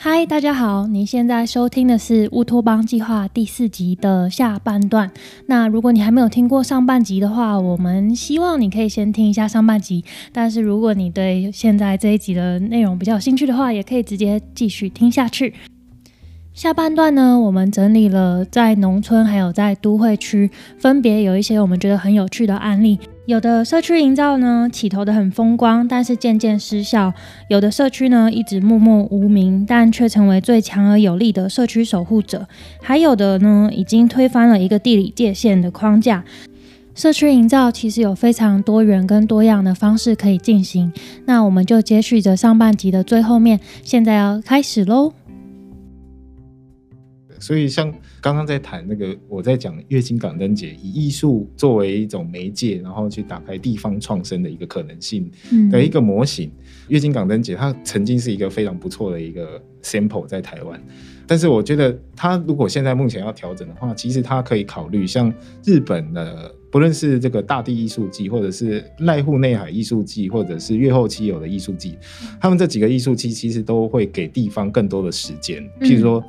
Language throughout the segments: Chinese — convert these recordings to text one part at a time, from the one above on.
嗨，大家好！你现在收听的是《乌托邦计划》第四集的下半段。那如果你还没有听过上半集的话，我们希望你可以先听一下上半集。但是如果你对现在这一集的内容比较有兴趣的话，也可以直接继续听下去。下半段呢，我们整理了在农村还有在都会区，分别有一些我们觉得很有趣的案例。有的社区营造呢，起头的很风光，但是渐渐失效；有的社区呢，一直默默无名，但却成为最强而有力的社区守护者；还有的呢，已经推翻了一个地理界限的框架。社区营造其实有非常多元跟多样的方式可以进行。那我们就接续着上半集的最后面，现在要开始喽。所以，像刚刚在谈那个，我在讲月经港灯节，以艺术作为一种媒介，然后去打开地方创生的一个可能性的一个模型。月经港灯节它曾经是一个非常不错的一个 sample 在台湾，但是我觉得它如果现在目前要调整的话，其实它可以考虑像日本的。不论是这个大地艺术季，或者是濑户内海艺术季，或者是月后期有的艺术季，他们这几个艺术季其实都会给地方更多的时间。譬如说，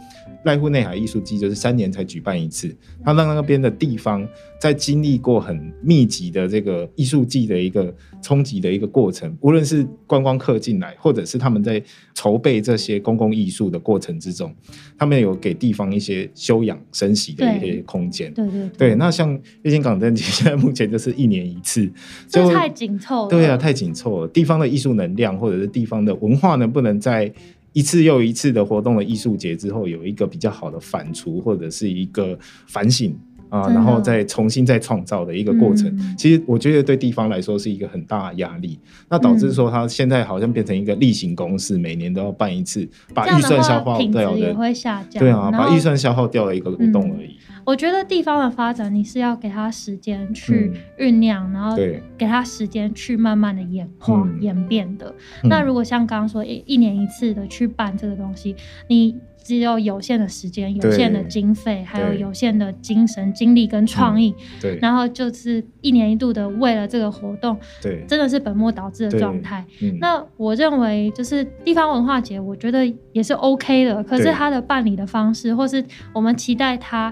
濑户内海艺术季就是三年才举办一次，它让那边的地方在经历过很密集的这个艺术季的一个冲击的一个过程，无论是观光客进来，或者是他们在筹备这些公共艺术的过程之中，他们有给地方一些休养生息的一些空间。对对对，那像月经港灯节。现在目前就是一年一次，就太紧凑了。对啊，太紧凑了。地方的艺术能量，或者是地方的文化，能不能在一次又一次的活动的艺术节之后，有一个比较好的反刍，或者是一个反省？啊，然后再重新再创造的一个过程，其实我觉得对地方来说是一个很大的压力。那导致说他现在好像变成一个例行公事，每年都要办一次，把预算消耗掉的，也会下降。对啊，把预算消耗掉了一个活动而已。我觉得地方的发展，你是要给他时间去酝酿，然后给他时间去慢慢的演化演变的。那如果像刚刚说一一年一次的去办这个东西，你。只有有限的时间、有限的经费，还有有限的精神、精力跟创意，对，然后就是一年一度的为了这个活动，对，真的是本末倒置的状态。那我认为就是地方文化节，我觉得也是 OK 的，可是它的办理的方式，或是我们期待它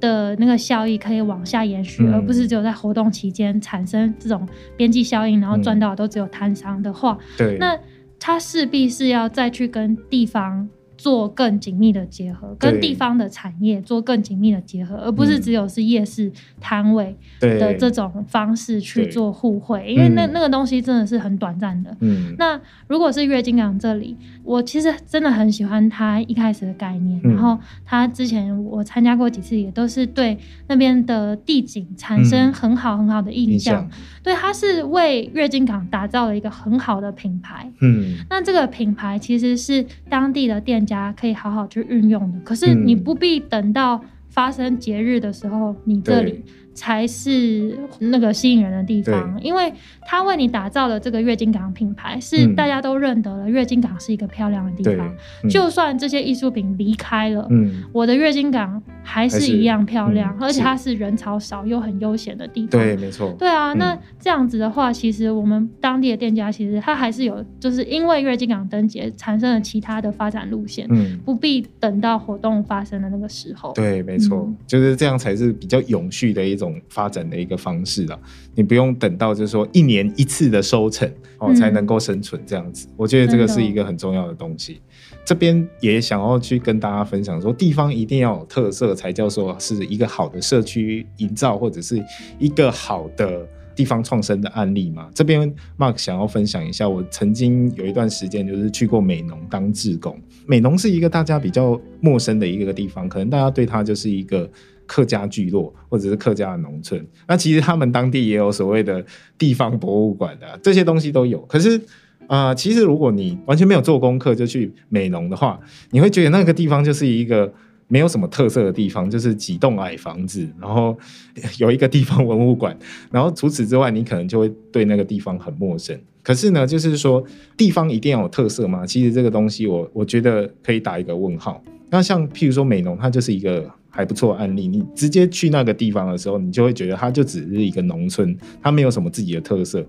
的那个效益可以往下延续，而不是只有在活动期间产生这种边际效应，然后赚到的都只有摊商的话，对，那它势必是要再去跟地方。做更紧密的结合，跟地方的产业做更紧密的结合，而不是只有是夜市摊位的这种方式去做互惠，因为那那个东西真的是很短暂的。嗯，那如果是月经港这里，我其实真的很喜欢他一开始的概念，然后他之前我参加过几次，也都是对那边的地景产生很好很好的印象。对，他是为月经港打造了一个很好的品牌。嗯，那这个品牌其实是当地的店。家可以好好去运用的，可是你不必等到发生节日的时候，你这里。才是那个吸引人的地方，因为他为你打造的这个月经港品牌是大家都认得了，月经港是一个漂亮的地方。就算这些艺术品离开了，我的月经港还是一样漂亮，而且它是人潮少又很悠闲的地方。对，没错。对啊，那这样子的话，其实我们当地的店家其实他还是有，就是因为月经港灯节产生了其他的发展路线，嗯，不必等到活动发生的那个时候。对，没错，就是这样才是比较永续的一种。发展的一个方式了，你不用等到就是说一年一次的收成哦才能够生存这样子，我觉得这个是一个很重要的东西。这边也想要去跟大家分享说，地方一定要有特色，才叫做是一个好的社区营造或者是一个好的地方创生的案例嘛。这边 Mark 想要分享一下，我曾经有一段时间就是去过美农当志工，美农是一个大家比较陌生的一个地方，可能大家对它就是一个。客家聚落或者是客家的农村，那其实他们当地也有所谓的地方博物馆的，这些东西都有。可是啊，其实如果你完全没有做功课就去美农的话，你会觉得那个地方就是一个没有什么特色的地方，就是几栋矮房子，然后 有一个地方文物馆，然后除此之外，你可能就会对那个地方很陌生。可是呢，就是说地方一定要有特色吗？其实这个东西，我我觉得可以打一个问号。那像譬如说美农，它就是一个。还不错案例，你直接去那个地方的时候，你就会觉得它就只是一个农村，它没有什么自己的特色。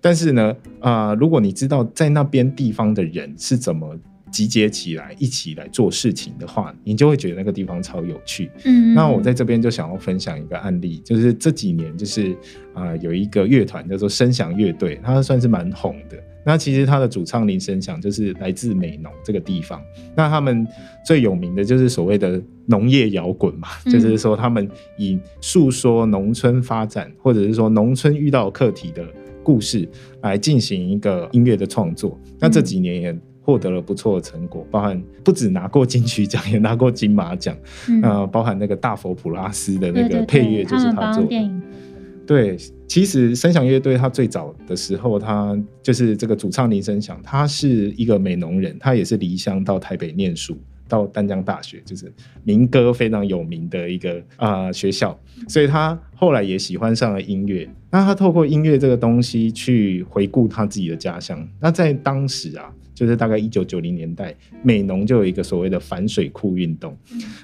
但是呢，啊，如果你知道在那边地方的人是怎么集结起来一起来做事情的话，你就会觉得那个地方超有趣。嗯，那我在这边就想要分享一个案例，就是这几年就是啊有一个乐团叫做声响乐队，它算是蛮红的。那其实他的主唱林声响就是来自美浓这个地方。那他们最有名的就是所谓的农业摇滚嘛，就是说他们以诉说农村发展，或者是说农村遇到课题的故事来进行一个音乐的创作。那这几年也获得了不错的成果，包含不止拿过金曲奖，也拿过金马奖。呃，包含那个大佛普拉斯的那个配乐就是他做的。对，其实声响乐队他最早的时候，他就是这个主唱林声响，他是一个美农人，他也是离乡到台北念书，到丹江大学，就是民歌非常有名的一个啊学校，所以他后来也喜欢上了音乐。那他透过音乐这个东西去回顾他自己的家乡。那在当时啊，就是大概一九九零年代，美农就有一个所谓的反水库运动。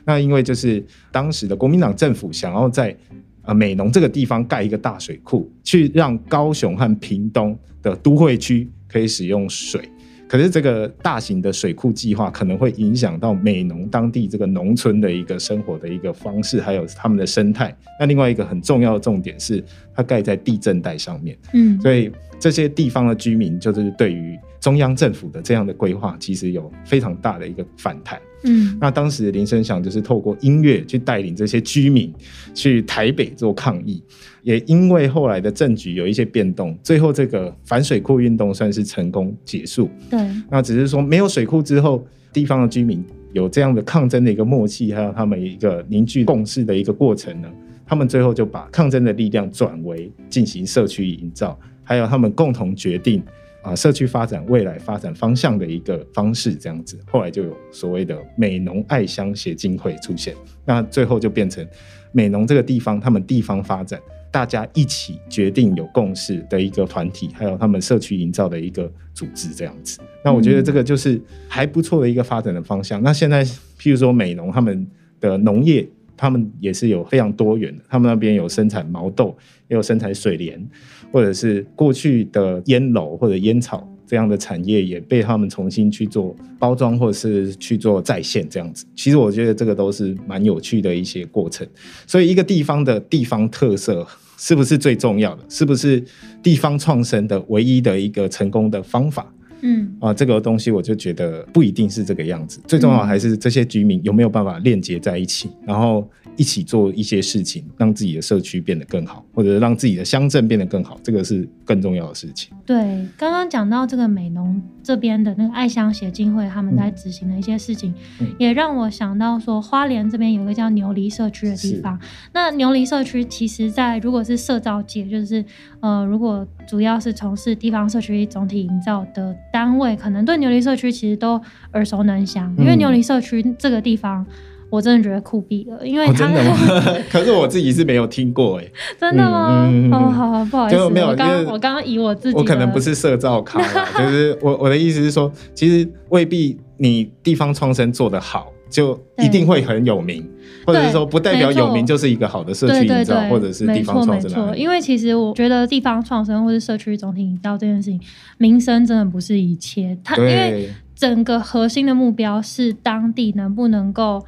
那因为就是当时的国民党政府想要在啊，美浓这个地方盖一个大水库，去让高雄和屏东的都会区可以使用水。可是这个大型的水库计划可能会影响到美浓当地这个农村的一个生活的一个方式，还有他们的生态。那另外一个很重要的重点是，它盖在地震带上面。嗯，所以这些地方的居民就是对于中央政府的这样的规划，其实有非常大的一个反弹。嗯，那当时林声祥就是透过音乐去带领这些居民去台北做抗议，也因为后来的政局有一些变动，最后这个反水库运动算是成功结束。对，那只是说没有水库之后，地方的居民有这样的抗争的一个默契，还有他们一个凝聚共识的一个过程呢，他们最后就把抗争的力量转为进行社区营造，还有他们共同决定。啊，社区发展未来发展方向的一个方式，这样子，后来就有所谓的美农爱乡协进会出现，那最后就变成美农这个地方，他们地方发展，大家一起决定有共识的一个团体，还有他们社区营造的一个组织，这样子。那我觉得这个就是还不错的一个发展的方向。那现在，譬如说美农他们的农业。他们也是有非常多元的，他们那边有生产毛豆，也有生产水莲，或者是过去的烟楼或者烟草这样的产业，也被他们重新去做包装，或者是去做再现这样子。其实我觉得这个都是蛮有趣的一些过程。所以一个地方的地方特色是不是最重要的？是不是地方创生的唯一的一个成功的方法？嗯啊，这个东西我就觉得不一定是这个样子，最重要还是这些居民有没有办法链接在一起，然后。一起做一些事情，让自己的社区变得更好，或者让自己的乡镇变得更好，这个是更重要的事情。对，刚刚讲到这个美农这边的那个爱乡协进会，他们在执行的一些事情，也让我想到说，花莲这边有一个叫牛犁社区的地方。那牛犁社区其实，在如果是社造界，就是呃，如果主要是从事地方社区总体营造的单位，可能对牛犁社区其实都耳熟能详，因为牛犁社区这个地方。我真的觉得酷毙了，因为真的吗？可是我自己是没有听过哎，真的吗？哦，好好，不好意思，没有，我刚我刚刚以我自己，我可能不是社造咖，就是我我的意思是说，其实未必你地方创生做得好，就一定会很有名，或者是说不代表有名就是一个好的社区营造，或者是地方创生。没错，因为其实我觉得地方创生或者社区总体营造这件事情，名声真的不是一切，它因为整个核心的目标是当地能不能够。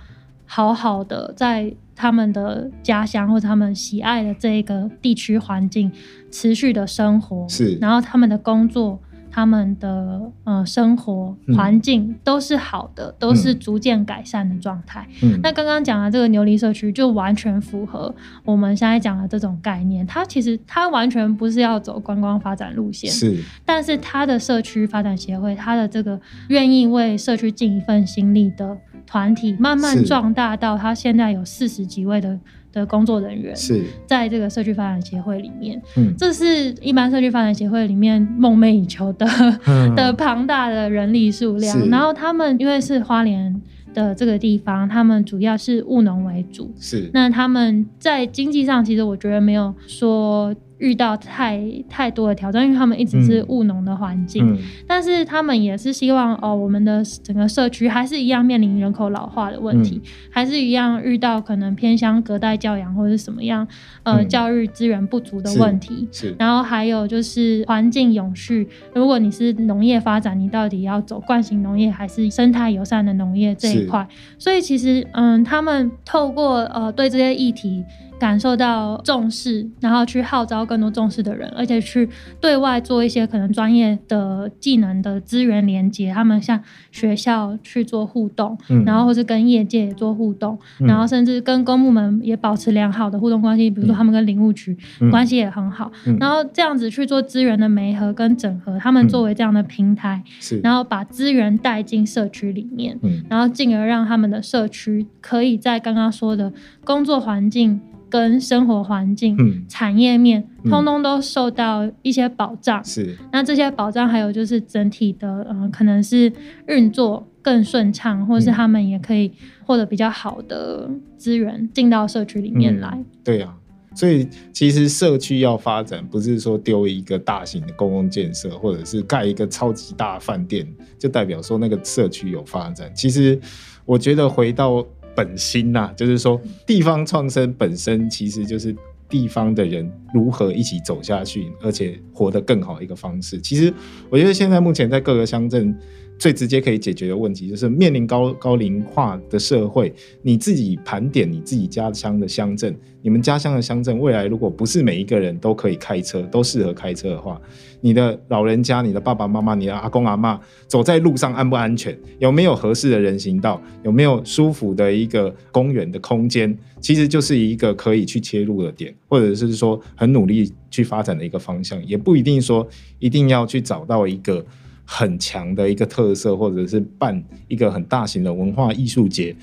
好好的在他们的家乡或者他们喜爱的这个地区环境持续的生活，是，然后他们的工作。他们的呃生活环境都是好的，都是逐渐改善的状态。那刚刚讲的这个牛犁社区就完全符合我们现在讲的这种概念。它其实它完全不是要走观光发展路线，是。但是它的社区发展协会，它的这个愿意为社区尽一份心力的团体，慢慢壮大到它现在有四十几位的。的工作人员是在这个社区发展协会里面，嗯，这是一般社区发展协会里面梦寐以求的 的庞大的人力数量。然后他们因为是花莲的这个地方，他们主要是务农为主，是。那他们在经济上，其实我觉得没有说遇到太太多的挑战，因为他们一直是务农的环境，但是他们也是希望哦，我们的整个社区还是一样面临人口老化的问题，还是一样遇到可能偏向隔代教养或者什么样呃教育资源不足的问题。是，然后还有就是环境永续，如果你是农业发展，你到底要走惯性农业还是生态友善的农业这一块？所以其实嗯，他们透过呃对这些议题。感受到重视，然后去号召更多重视的人，而且去对外做一些可能专业的技能的资源连接。他们像学校去做互动，然后或是跟业界也做互动，然后甚至跟公部门也保持良好的互动关系。比如说他们跟领务局关系也很好，然后这样子去做资源的媒合跟整合。他们作为这样的平台，然后把资源带进社区里面，然后进而让他们的社区可以在刚刚说的工作环境。跟生活环境、产业面，通通都受到一些保障。是，那这些保障还有就是整体的，呃，可能是运作更顺畅，或是他们也可以获得比较好的资源进到社区里面来。对呀，所以其实社区要发展，不是说丢一个大型的公共建设，或者是盖一个超级大饭店，就代表说那个社区有发展。其实我觉得回到。本心呐，就是说地方创生本身其实就是地方的人如何一起走下去，而且活得更好一个方式。其实我觉得现在目前在各个乡镇。最直接可以解决的问题就是面临高高龄化的社会，你自己盘点你自己家乡的乡镇，你们家乡的乡镇未来如果不是每一个人都可以开车，都适合开车的话，你的老人家、你的爸爸妈妈、你的阿公阿妈走在路上安不安全？有没有合适的人行道？有没有舒服的一个公园的空间？其实就是一个可以去切入的点，或者是说很努力去发展的一个方向，也不一定说一定要去找到一个。很强的一个特色，或者是办一个很大型的文化艺术节，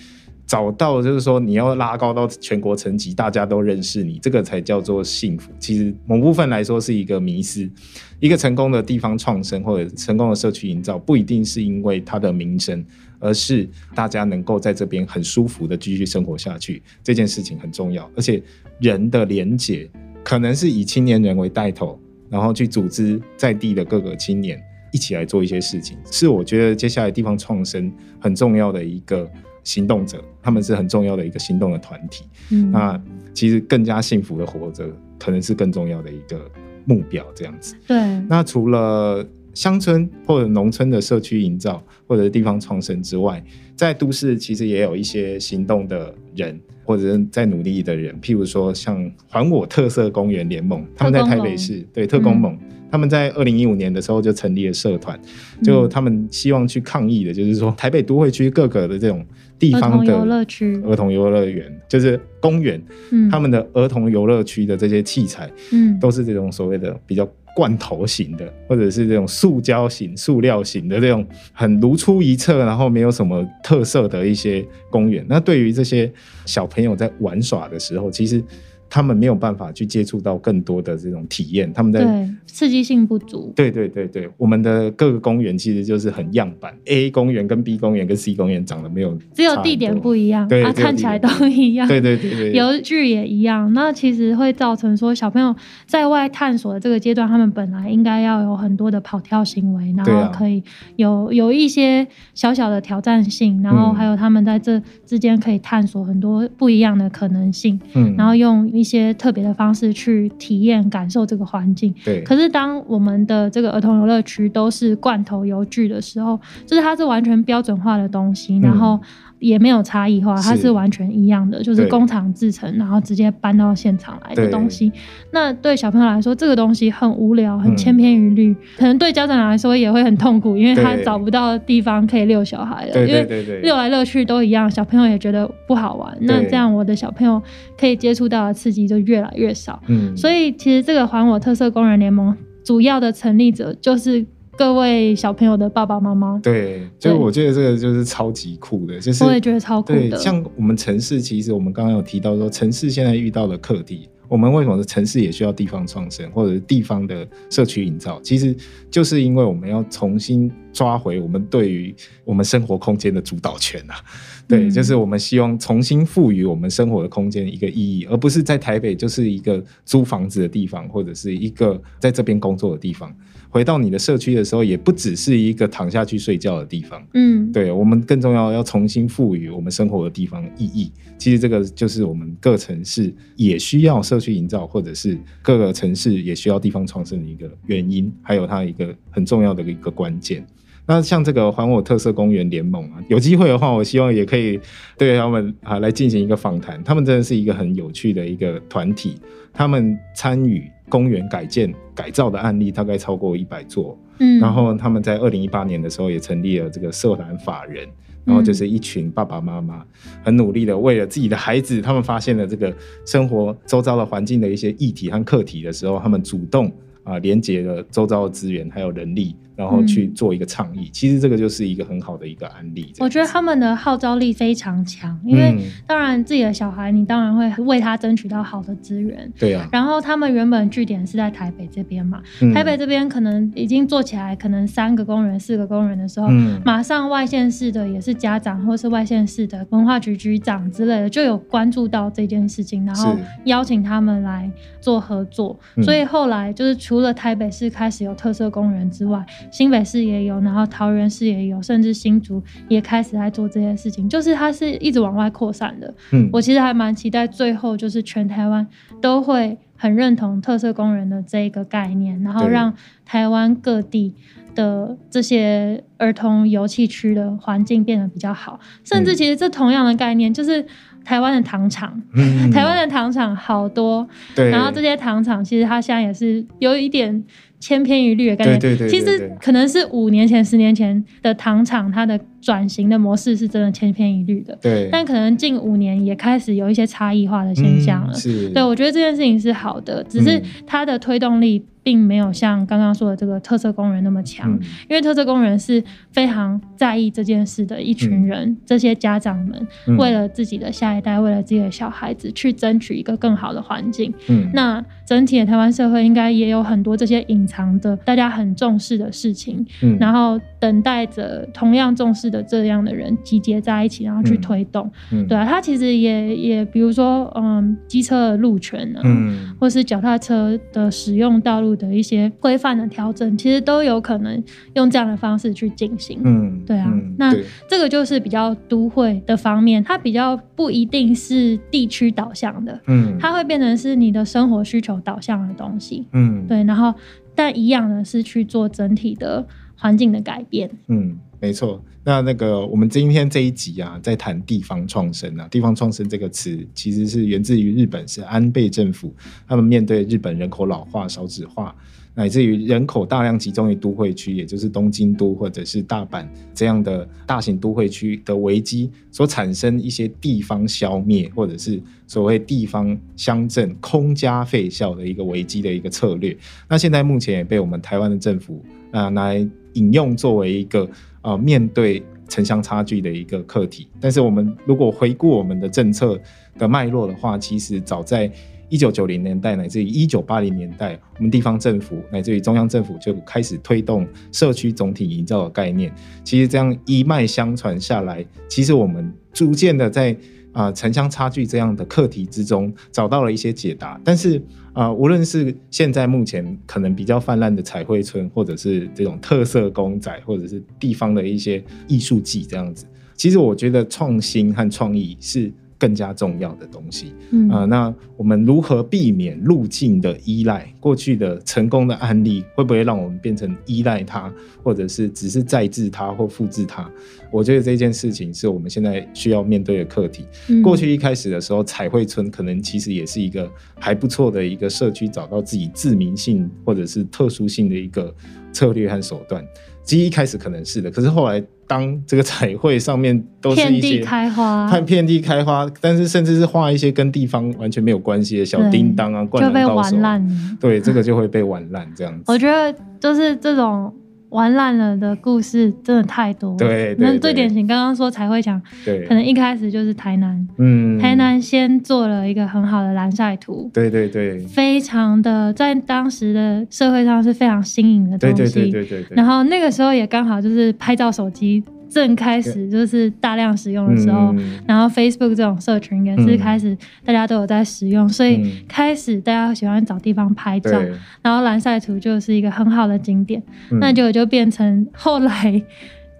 找到就是说你要拉高到全国层级，大家都认识你，这个才叫做幸福。其实某部分来说是一个迷失。一个成功的地方创生或者成功的社区营造，不一定是因为它的名声，而是大家能够在这边很舒服的继续生活下去，这件事情很重要。而且人的连结，可能是以青年人为带头，然后去组织在地的各个青年。一起来做一些事情，是我觉得接下来地方创生很重要的一个行动者，他们是很重要的一个行动的团体。嗯，那其实更加幸福的活着，可能是更重要的一个目标。这样子。对。那除了乡村或者农村的社区营造，或者地方创生之外，在都市其实也有一些行动的人，或者是在努力的人，譬如说像还我特色公园联盟，他们在台北市对特工盟。他们在二零一五年的时候就成立了社团，就他们希望去抗议的，就是说台北都会区各个的这种地方的游乐区、儿童游乐园，就是公园，他们的儿童游乐区的这些器材，嗯，都是这种所谓的比较罐头型的，或者是这种塑胶型、塑料型的这种很如出一辙，然后没有什么特色的一些公园。那对于这些小朋友在玩耍的时候，其实。他们没有办法去接触到更多的这种体验，他们在刺激性不足。对对对对，我们的各个公园其实就是很样板，A 公园跟 B 公园跟 C 公园长得没有，只有地点不一样，对啊，看起来都一样。对对对对，游具也一样。那其实会造成说小朋友在外探索的这个阶段，他们本来应该要有很多的跑跳行为，然后可以有有一些小小的挑战性，然后还有他们在这之间可以探索很多不一样的可能性。嗯，然后用。一些特别的方式去体验、感受这个环境。对。可是当我们的这个儿童游乐区都是罐头游具的时候，就是它是完全标准化的东西，然后。也没有差异化，它是完全一样的，就是工厂制成，然后直接搬到现场来的东西。那对小朋友来说，这个东西很无聊，很千篇一律。可能对家长来说也会很痛苦，因为他找不到地方可以遛小孩了。因为遛来遛去都一样，小朋友也觉得不好玩。那这样我的小朋友可以接触到的刺激就越来越少。嗯，所以其实这个还我特色工人联盟主要的成立者就是。各位小朋友的爸爸妈妈，对，就我觉得这个就是超级酷的，就是我也觉得超酷的。像我们城市，其实我们刚刚有提到说，城市现在遇到的课题，我们为什么是城市也需要地方创生，或者是地方的社区营造？其实就是因为我们要重新抓回我们对于我们生活空间的主导权啊。对，就是我们希望重新赋予我们生活的空间一个意义，而不是在台北就是一个租房子的地方，或者是一个在这边工作的地方。回到你的社区的时候，也不只是一个躺下去睡觉的地方。嗯，对我们更重要要重新赋予我们生活的地方意义。其实这个就是我们各城市也需要社区营造，或者是各个城市也需要地方创生的一个原因，还有它一个很重要的一个关键。那像这个还我特色公园联盟啊，有机会的话，我希望也可以对他们啊来进行一个访谈。他们真的是一个很有趣的一个团体，他们参与公园改建改造的案例大概超过一百座。嗯，然后他们在二零一八年的时候也成立了这个社团法人，然后就是一群爸爸妈妈很努力的为了自己的孩子，他们发现了这个生活周遭的环境的一些议题和课题的时候，他们主动啊连接了周遭的资源还有人力。然后去做一个倡议，其实这个就是一个很好的一个案例。我觉得他们的号召力非常强，因为当然自己的小孩，你当然会为他争取到好的资源。对啊。然后他们原本据点是在台北这边嘛，台北这边可能已经做起来，可能三个工人、四个工人的时候，马上外县市的也是家长或是外县市的文化局局长之类的就有关注到这件事情，然后邀请他们来做合作。所以后来就是除了台北市开始有特色工人之外，新北市也有，然后桃园市也有，甚至新竹也开始在做这些事情，就是它是一直往外扩散的。嗯，我其实还蛮期待最后就是全台湾都会很认同特色工人的这个概念，然后让台湾各地的这些儿童游戏区的环境变得比较好。甚至其实这同样的概念就是台湾的糖厂，台湾的糖厂好多，然后这些糖厂其实它现在也是有一点。千篇一律的概念，其实可能是五年前、十年前的糖厂，它的。转型的模式是真的千篇一律的，对。但可能近五年也开始有一些差异化的现象了，是。对，我觉得这件事情是好的，只是它的推动力并没有像刚刚说的这个特色工人那么强，因为特色工人是非常在意这件事的一群人，这些家长们为了自己的下一代，为了自己的小孩子去争取一个更好的环境。嗯，那整体的台湾社会应该也有很多这些隐藏的大家很重视的事情，嗯，然后等待着同样重视。的这样的人集结在一起，然后去推动，对啊，他其实也也比如说，嗯，机车的路权呢，嗯，或是脚踏车的使用道路的一些规范的调整，其实都有可能用这样的方式去进行，嗯，对啊，那这个就是比较都会的方面，它比较不一定是地区导向的，嗯，它会变成是你的生活需求导向的东西，嗯，对，然后但一样的是去做整体的环境的改变，嗯。没错，那那个我们今天这一集啊，在谈地方创生啊，地方创生这个词其实是源自于日本，是安倍政府他们面对日本人口老化、少子化，乃至于人口大量集中于都会区，也就是东京都或者是大阪这样的大型都会区的危机，所产生一些地方消灭，或者是所谓地方乡镇空家废校的一个危机的一个策略。那现在目前也被我们台湾的政府啊来引用作为一个。啊，面对城乡差距的一个课题，但是我们如果回顾我们的政策的脉络的话，其实早在一九九零年代乃至于一九八零年代，我们地方政府乃至于中央政府就开始推动社区总体营造的概念。其实这样一脉相传下来，其实我们逐渐的在。啊，城乡差距这样的课题之中，找到了一些解答。但是啊，无论是现在目前可能比较泛滥的彩绘村，或者是这种特色公仔，或者是地方的一些艺术季这样子，其实我觉得创新和创意是。更加重要的东西，嗯啊，那我们如何避免路径的依赖？过去的成功的案例会不会让我们变成依赖它，或者是只是再制它或复制它？我觉得这件事情是我们现在需要面对的课题。过去一开始的时候，彩绘村可能其实也是一个还不错的一个社区，找到自己自明性或者是特殊性的一个策略和手段。其实一开始可能是的，可是后来。当这个彩绘上面都是一些开花，看遍地开花，但是甚至是画一些跟地方完全没有关系的小叮当啊，就被玩烂。对，这个就会被玩烂这样子。我觉得就是这种玩烂了的故事真的太多。对，那最典型，刚刚说才会讲，对，可能一开始就是台南，嗯，台南先做了一个很好的蓝晒图，对对对，非常的在当时的社会上是非常新颖的东西，对对对对对。然后那个时候也刚好就是拍照手机。正开始就是大量使用的时候，然后 Facebook 这种社群也是开始大家都有在使用，所以开始大家喜欢找地方拍照，然后蓝晒图就是一个很好的景点，那就就变成后来。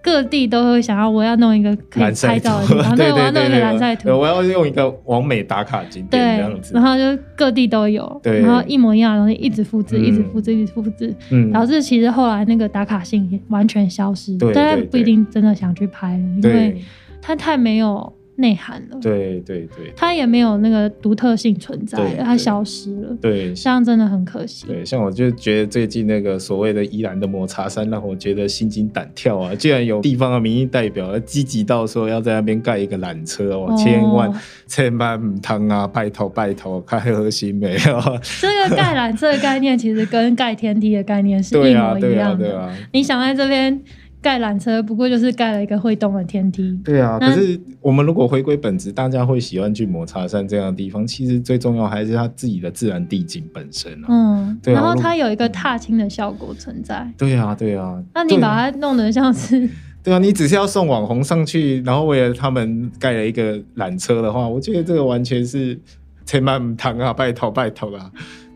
各地都会想要，我要弄一个可以拍照的地方，对，我要弄一个蓝晒图，我要用一个完美打卡景点这样子，然后就各地都有，然后一模一样的东西一直复制，一直复制，一直复制，导致其实后来那个打卡性完全消失，大家不一定真的想去拍了，因为它太没有。内涵了，对对对，它也没有那个独特性存在，它消失了，对，这样真的很可惜。对，像我就觉得最近那个所谓的宜兰的抹茶山，让我觉得心惊胆跳啊！居然有地方的民意代表积极到说要在那边盖一个缆车哦，千万千万唔通啊！拜托拜托，开核心没有？这个盖缆车的概念其实跟盖天梯的概念是一模一样的。你想在这边。盖缆车不过就是盖了一个会动的天梯。对啊，可是我们如果回归本质，大家会喜欢去抹茶山这样的地方。其实最重要还是它自己的自然地景本身啊。嗯，对。然后它有一个踏青的效果存在。对啊，对啊。那你把它弄得像是 对啊，你只是要送网红上去，然后为了他们盖了一个缆车的话，我觉得这个完全是千万堂啊，拜托拜托啊。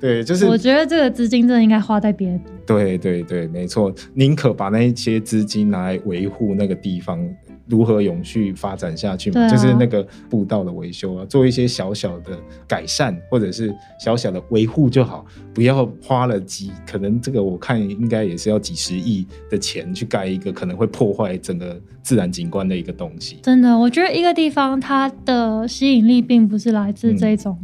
对，就是我觉得这个资金真的应该花在别的。对对对，没错，宁可把那一些资金拿来维护那个地方如何永续发展下去嘛，就是那个步道的维修啊，做一些小小的改善或者是小小的维护就好，不要花了几，可能这个我看应该也是要几十亿的钱去盖一个可能会破坏整个自然景观的一个东西。真的，我觉得一个地方它的吸引力并不是来自这种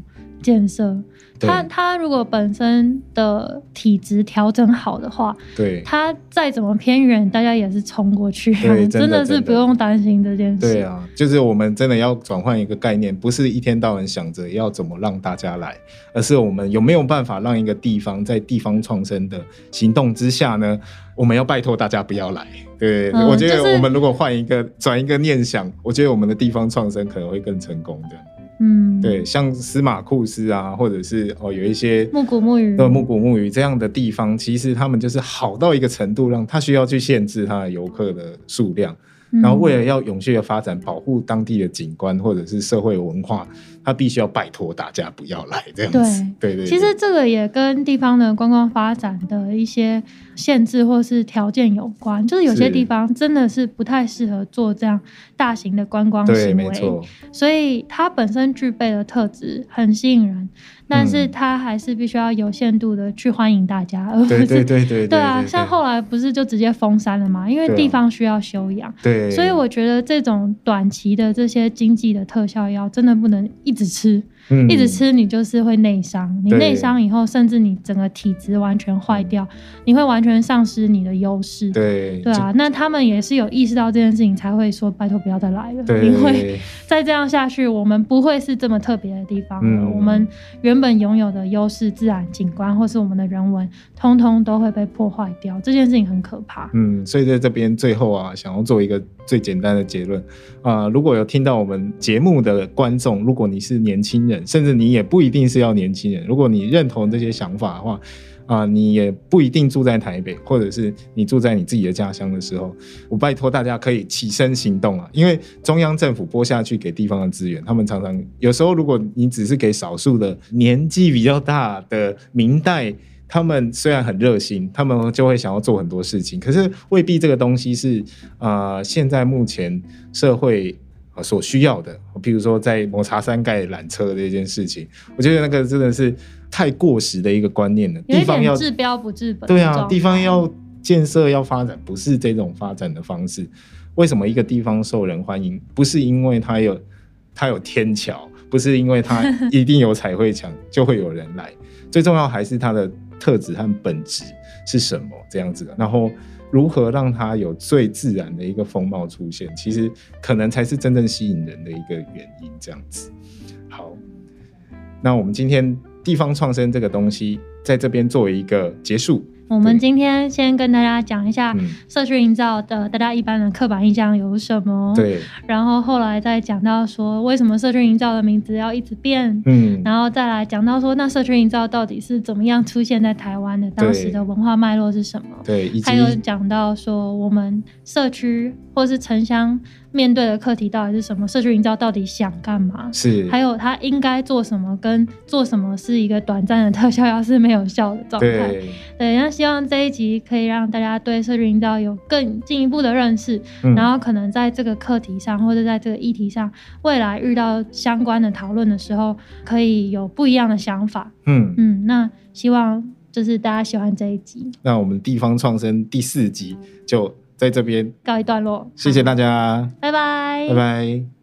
建设。他他如果本身的体质调整好的话，对，他再怎么偏远，大家也是冲过去，真的是不用担心这件事。对啊，就是我们真的要转换一个概念，不是一天到晚想着要怎么让大家来，而是我们有没有办法让一个地方在地方创生的行动之下呢？我们要拜托大家不要来。对，我觉得我们如果换一个转一个念想，我觉得我们的地方创生可能会更成功的。嗯，对，像司马库斯啊，或者是哦，有一些木古木鱼，对，木古木鱼这样的地方，其实他们就是好到一个程度，让他需要去限制他的游客的数量。然后为了要永续的发展，保护当地的景观或者是社会文化，他必须要拜托大家不要来这样子。对对，其实这个也跟地方的观光发展的一些限制或是条件有关，就是有些地方真的是不太适合做这样大型的观光行为，所以它本身具备的特质很吸引人。但是他还是必须要有限度的去欢迎大家，而不是对对对 对啊，像后来不是就直接封山了嘛？因为地方需要休养，对，所以我觉得这种短期的这些经济的特效药真的不能一一直吃。一直吃你就是会内伤，你内伤以后，甚至你整个体质完全坏掉，你会完全丧失你的优势。对对啊，那他们也是有意识到这件事情，才会说拜托不要再来了，因为 再这样下去，我们不会是这么特别的地方了。我们原本拥有的优势、自然景观或是我们的人文，通通都会被破坏掉。这件事情很可怕。嗯，所以在这边最后啊，想要做一个最简单的结论啊，如果有听到我们节目的观众，如果你是年轻人。甚至你也不一定是要年轻人，如果你认同这些想法的话，啊，你也不一定住在台北，或者是你住在你自己的家乡的时候，我拜托大家可以起身行动啊！因为中央政府拨下去给地方的资源，他们常常有时候，如果你只是给少数的年纪比较大的明代，他们虽然很热心，他们就会想要做很多事情，可是未必这个东西是啊，现在目前社会。啊，所需要的，譬如说在抹茶山盖缆车这件事情，我觉得那个真的是太过时的一个观念了。地方要治标不治本。对啊，地方要建设要发展，不是这种发展的方式。为什么一个地方受人欢迎？不是因为它有它有天桥，不是因为它 一定有彩绘墙就会有人来。最重要还是它的特质和本质是什么这样子的。然后。如何让它有最自然的一个风貌出现，其实可能才是真正吸引人的一个原因。这样子，好，那我们今天地方创生这个东西在这边作为一个结束。我们今天先跟大家讲一下社区营造的大家一般的刻板印象有什么，对，然后后来再讲到说为什么社区营造的名字要一直变，嗯，然后再来讲到说那社区营造到底是怎么样出现在台湾的，当时的文化脉络是什么，对，还有讲到说我们社区或是城乡。面对的课题到底是什么？社区营造到底想干嘛？是，还有他应该做什么？跟做什么是一个短暂的特效药是没有效的状态。对，那希望这一集可以让大家对社区营造有更进一步的认识，然后可能在这个课题上或者在这个议题上，未来遇到相关的讨论的时候，可以有不一样的想法。嗯嗯，那希望就是大家喜欢这一集。那我们地方创生第四集就。在这边告一段落，谢谢大家，拜拜，拜拜。